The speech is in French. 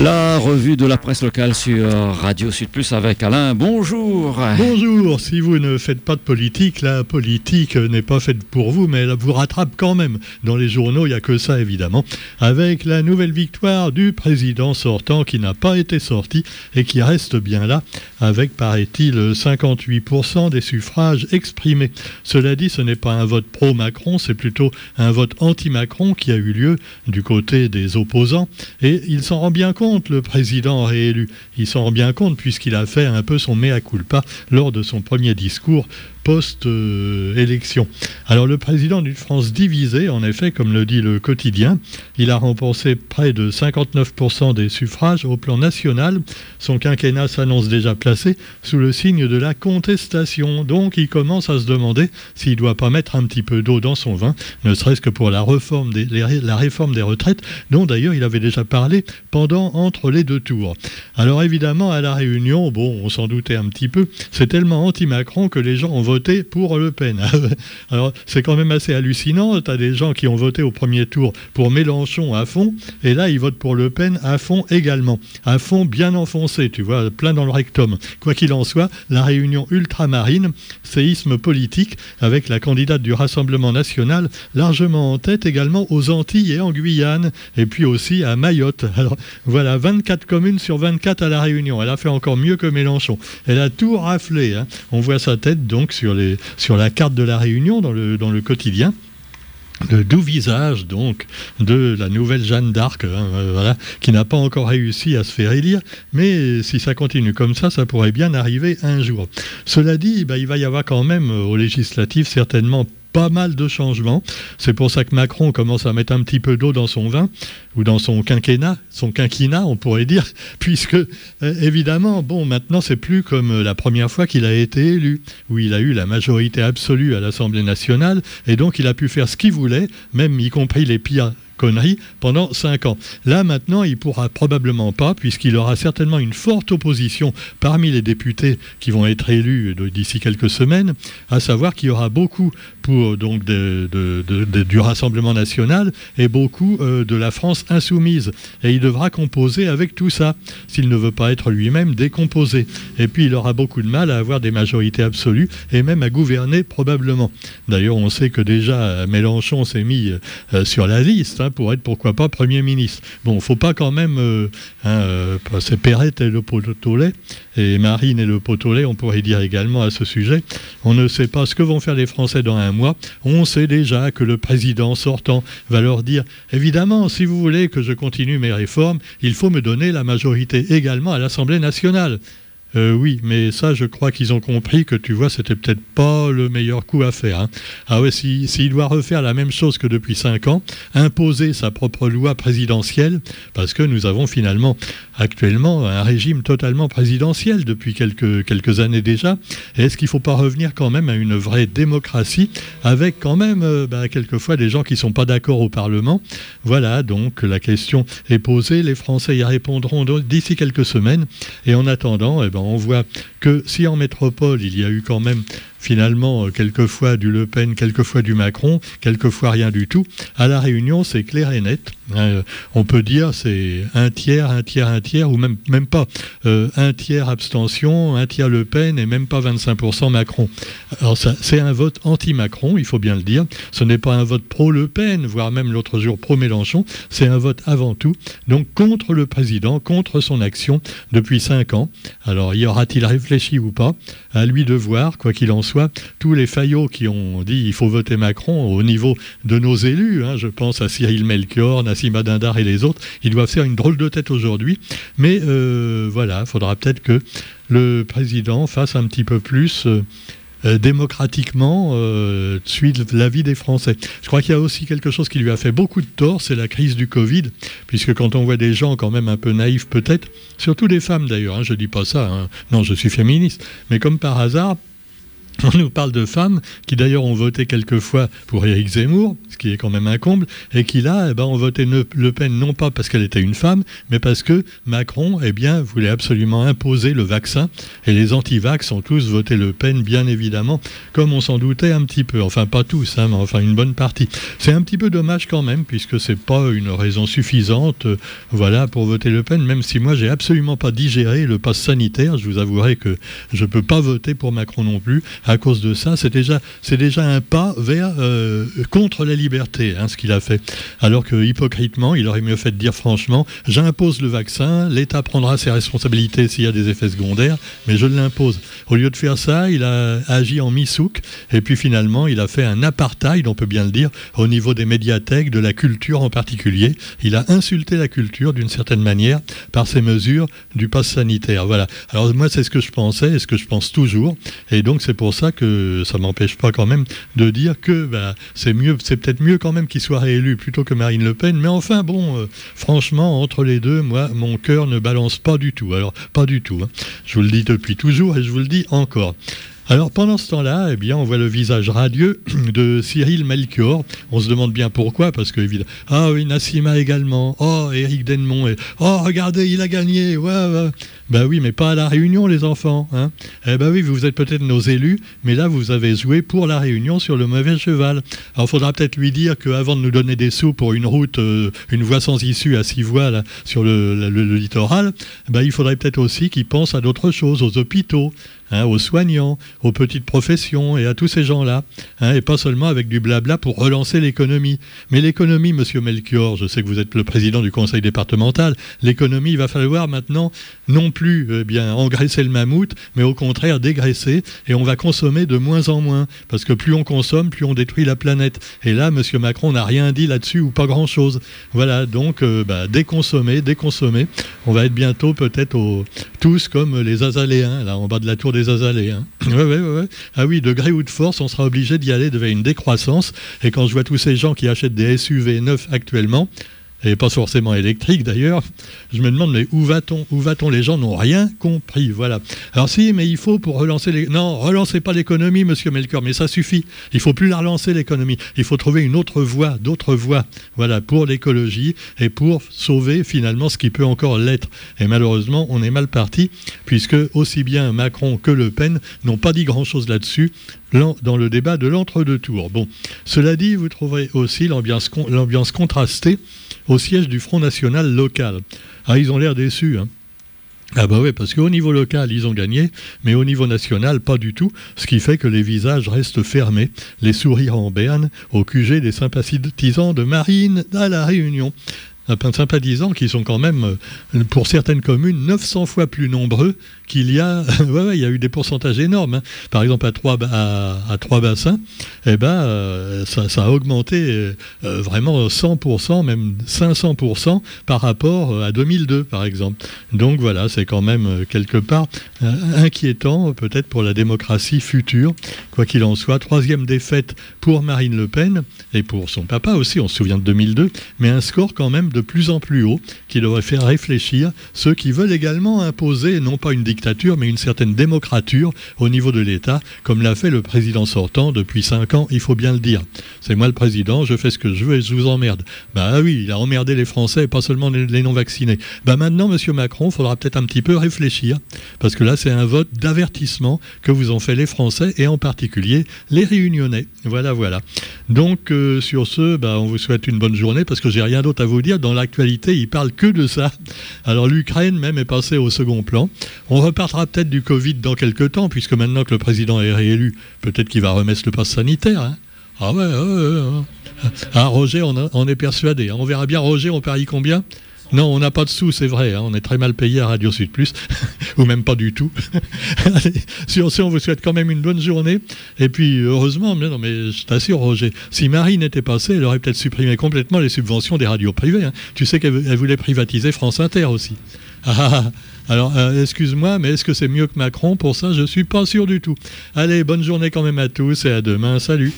La revue de la presse locale sur Radio Sud Plus avec Alain. Bonjour. Bonjour. Si vous ne faites pas de politique, la politique n'est pas faite pour vous, mais elle vous rattrape quand même. Dans les journaux, il n'y a que ça évidemment. Avec la nouvelle victoire du président sortant qui n'a pas été sorti et qui reste bien là, avec, paraît-il, 58% des suffrages exprimés. Cela dit, ce n'est pas un vote pro-Macron, c'est plutôt un vote anti-Macron qui a eu lieu du côté des opposants. Et il s'en rend bien compte le président réélu. Il s'en rend bien compte puisqu'il a fait un peu son mea culpa lors de son premier discours post-élection. Alors le président d'une France divisée, en effet, comme le dit le quotidien, il a remporté près de 59% des suffrages au plan national. Son quinquennat s'annonce déjà placé sous le signe de la contestation. Donc il commence à se demander s'il ne doit pas mettre un petit peu d'eau dans son vin, ne serait-ce que pour la réforme des, la réforme des retraites, dont d'ailleurs il avait déjà parlé pendant entre les deux tours. Alors évidemment, à la Réunion, bon, on s'en doutait un petit peu, c'est tellement anti-Macron que les gens ont voté pour Le Pen. Alors, c'est quand même assez hallucinant. Tu as des gens qui ont voté au premier tour pour Mélenchon à fond, et là, ils votent pour Le Pen à fond également. À fond bien enfoncé, tu vois, plein dans le rectum. Quoi qu'il en soit, la réunion ultramarine, séisme politique, avec la candidate du Rassemblement national largement en tête également aux Antilles et en Guyane, et puis aussi à Mayotte. Alors, voilà, 24 communes sur 24 à la Réunion. Elle a fait encore mieux que Mélenchon. Elle a tout raflé. Hein. On voit sa tête donc sur, la carte de la Réunion dans le, dans le quotidien le doux visage donc de la nouvelle Jeanne d'Arc, hein, euh, qui n'a pas encore réussi à se faire élire, mais si ça continue comme ça, ça pourrait bien arriver un jour. Cela dit, bah, il va y avoir quand même euh, aux législatives certainement pas mal de changements. C'est pour ça que Macron commence à mettre un petit peu d'eau dans son vin, ou dans son quinquennat, son quinquennat, on pourrait dire, puisque, euh, évidemment, bon, maintenant, c'est plus comme la première fois qu'il a été élu, où il a eu la majorité absolue à l'Assemblée nationale, et donc il a pu faire ce qu'il voulait, même y compris les pires conneries pendant cinq ans. Là, maintenant, il pourra probablement pas, puisqu'il aura certainement une forte opposition parmi les députés qui vont être élus d'ici quelques semaines, à savoir qu'il y aura beaucoup du Rassemblement national et beaucoup euh, de la France insoumise. Et il devra composer avec tout ça, s'il ne veut pas être lui-même décomposé. Et puis, il aura beaucoup de mal à avoir des majorités absolues et même à gouverner probablement. D'ailleurs, on sait que déjà Mélenchon s'est mis euh, sur la liste. Hein, pour être, pourquoi pas, Premier ministre. Bon, il ne faut pas quand même... Euh, hein, euh, c'est Perrette et le potolet, et Marine et le potolet, on pourrait dire également à ce sujet. On ne sait pas ce que vont faire les Français dans un mois. On sait déjà que le président sortant va leur dire, évidemment, si vous voulez que je continue mes réformes, il faut me donner la majorité également à l'Assemblée nationale. Euh, oui, mais ça, je crois qu'ils ont compris que, tu vois, c'était peut-être pas le meilleur coup à faire. Hein. Ah ouais, s'il doit refaire la même chose que depuis cinq ans, imposer sa propre loi présidentielle, parce que nous avons finalement actuellement un régime totalement présidentiel depuis quelques, quelques années déjà. Est-ce qu'il ne faut pas revenir quand même à une vraie démocratie, avec quand même, euh, bah, quelquefois, des gens qui ne sont pas d'accord au Parlement? Voilà, donc la question est posée. Les Français y répondront d'ici quelques semaines. Et en attendant, eh ben, on voit que si en métropole, il y a eu quand même finalement euh, quelquefois du Le Pen, quelquefois du Macron, quelquefois rien du tout. À la Réunion, c'est clair et net. Hein. on peut dire c'est un tiers, un tiers, un tiers, ou même, même pas euh, un tiers abstention, un tiers Le Pen et même pas 25% Macron. Alors c'est un vote anti-Macron, il faut bien le dire. Ce n'est pas un vote pro-Le Pen, voire même l'autre jour pro-Mélenchon. C'est un vote avant tout, donc contre le président, contre son action depuis cinq ans. Alors y aura-t-il réfléchi ou pas À lui de voir, quoi qu'il en soit tous les faillots qui ont dit il faut voter Macron au niveau de nos élus, hein, je pense à Cyril Melchior, Nassim Dindar et les autres, ils doivent faire une drôle de tête aujourd'hui. Mais euh, voilà, il faudra peut-être que le président fasse un petit peu plus. Euh, euh, démocratiquement euh, suite l'avis des Français. Je crois qu'il y a aussi quelque chose qui lui a fait beaucoup de tort, c'est la crise du Covid, puisque quand on voit des gens quand même un peu naïfs peut-être, surtout des femmes d'ailleurs, hein, je ne dis pas ça, hein, non je suis féministe, mais comme par hasard, On nous parle de femmes qui d'ailleurs ont voté quelquefois pour Éric Zemmour, ce qui est quand même un comble, et qui là eh ben, ont voté Le Pen non pas parce qu'elle était une femme, mais parce que Macron eh bien, voulait absolument imposer le vaccin, et les anti-vax ont tous voté Le Pen, bien évidemment, comme on s'en doutait un petit peu. Enfin, pas tous, hein, mais enfin une bonne partie. C'est un petit peu dommage quand même, puisque c'est pas une raison suffisante euh, voilà, pour voter Le Pen, même si moi j'ai absolument pas digéré le pass sanitaire. Je vous avouerai que je peux pas voter pour Macron non plus à cause de ça, c'est déjà, déjà un pas vers euh, contre la liberté, hein, ce qu'il a fait. Alors que hypocritement, il aurait mieux fait de dire franchement, j'impose le vaccin, l'État prendra ses responsabilités s'il y a des effets secondaires, mais je l'impose. Au lieu de faire ça, il a agi en misouk, et puis finalement, il a fait un apartheid, on peut bien le dire, au niveau des médiathèques, de la culture en particulier. Il a insulté la culture d'une certaine manière par ses mesures du pass sanitaire. Voilà. Alors moi, c'est ce que je pensais et ce que je pense toujours, et donc c'est pour ça que ça m'empêche pas quand même de dire que bah, c'est mieux, c'est peut-être mieux quand même qu'il soit réélu plutôt que Marine Le Pen. Mais enfin, bon, euh, franchement, entre les deux, moi, mon cœur ne balance pas du tout. Alors, pas du tout. Hein. Je vous le dis depuis toujours et je vous le dis encore. Alors pendant ce temps-là, eh bien, on voit le visage radieux de Cyril Melchior. On se demande bien pourquoi, parce que évidemment, ah oui, Nassima également. Oh, Éric Denmont. Et, oh, regardez, il a gagné. Ouais, ouais. Ben oui, mais pas à la Réunion, les enfants. Hein. Eh ben oui, vous êtes peut-être nos élus, mais là, vous avez joué pour la Réunion sur le mauvais cheval. Alors, il faudra peut-être lui dire qu'avant de nous donner des sous pour une route, euh, une voie sans issue à six voies sur le, littoral, ben, il faudrait peut-être aussi qu'il pense à d'autres choses, aux hôpitaux, Hein, aux soignants, aux petites professions et à tous ces gens-là, hein, et pas seulement avec du blabla pour relancer l'économie. Mais l'économie, monsieur Melchior, je sais que vous êtes le président du conseil départemental, l'économie, il va falloir maintenant non plus eh bien engraisser le mammouth, mais au contraire dégraisser, et on va consommer de moins en moins, parce que plus on consomme, plus on détruit la planète. Et là, monsieur Macron n'a rien dit là-dessus, ou pas grand-chose. Voilà, donc euh, bah, déconsommer, déconsommer. On va être bientôt peut-être tous comme les Azaléens, là en bas de la tour des Hein. Ah oui, de gré ou de force, on sera obligé d'y aller devant une décroissance. Et quand je vois tous ces gens qui achètent des SUV neufs actuellement, et pas forcément électrique d'ailleurs. Je me demande, mais où va-t-on Où va-t-on? Les gens n'ont rien compris. Voilà. Alors si, mais il faut pour relancer les... Non, relancez pas l'économie, monsieur Melchior, mais ça suffit. Il faut plus la relancer, l'économie. Il faut trouver une autre voie, d'autres voies, voilà, pour l'écologie et pour sauver finalement ce qui peut encore l'être. Et malheureusement, on est mal parti, puisque aussi bien Macron que Le Pen n'ont pas dit grand-chose là-dessus dans le débat de l'entre-deux tours. Bon, cela dit, vous trouverez aussi l'ambiance contrastée au siège du Front National local. Ah, ils ont l'air déçus. Hein. Ah bah oui, parce qu'au niveau local, ils ont gagné, mais au niveau national, pas du tout, ce qui fait que les visages restent fermés, les sourires en berne, au QG des sympathisants de Marine à La Réunion sympathisants qui sont quand même, euh, pour certaines communes, 900 fois plus nombreux qu'il y a. il y a eu des pourcentages énormes. Hein. Par exemple, à trois, à, trois bassins, eh ben, euh, ça, a augmenté euh, vraiment 100%, même 500% par rapport à 2002, par exemple. Donc voilà, c'est quand même quelque part inquiétant, peut-être pour la démocratie future. Quoi qu'il en soit, troisième défaite pour Marine Le Pen et pour son papa aussi, on se souvient de 2002, mais un score quand même de plus en plus haut qui devrait faire réfléchir ceux qui veulent également imposer non pas une dictature mais une certaine démocrature au niveau de l'État, comme l'a fait le président sortant depuis cinq ans, il faut bien le dire. C'est moi le président, je fais ce que je veux et je vous emmerde. Bah oui, il a emmerdé les Français et pas seulement les non-vaccinés. Bah maintenant, monsieur Macron, il faudra peut-être un petit peu réfléchir, parce que là, c'est un vote d'avertissement que vous ont fait les Français et en particulier les Réunionnais. Voilà, voilà. Donc, euh, sur ce, bah, on vous souhaite une bonne journée, parce que j'ai rien d'autre à vous dire l'actualité, il parle que de ça. Alors l'Ukraine même est passée au second plan. On repartira peut-être du Covid dans quelques temps, puisque maintenant que le président est réélu, peut-être qu'il va remettre le pass sanitaire. Hein. Ah ouais, ah, Roger, on, est persuadé. Hein. On verra bien, Roger, on parie combien? Non, on n'a pas de sous, c'est vrai. Hein. on est très mal payé à Radio Sud Plus, ou même pas du tout. sur ce, on vous souhaite quand même une bonne journée. Et puis, heureusement, mais non, mais je t'assure, Roger, si Marie n'était passée, elle aurait peut-être supprimé complètement les subventions des radios privées. Hein. Tu sais qu'elle voulait privatiser France Inter aussi. Ah, ah, ah. alors, euh, excuse-moi, mais est-ce que c'est mieux que Macron Pour ça, je suis pas sûr du tout. Allez, bonne journée quand même à tous et à demain. Salut.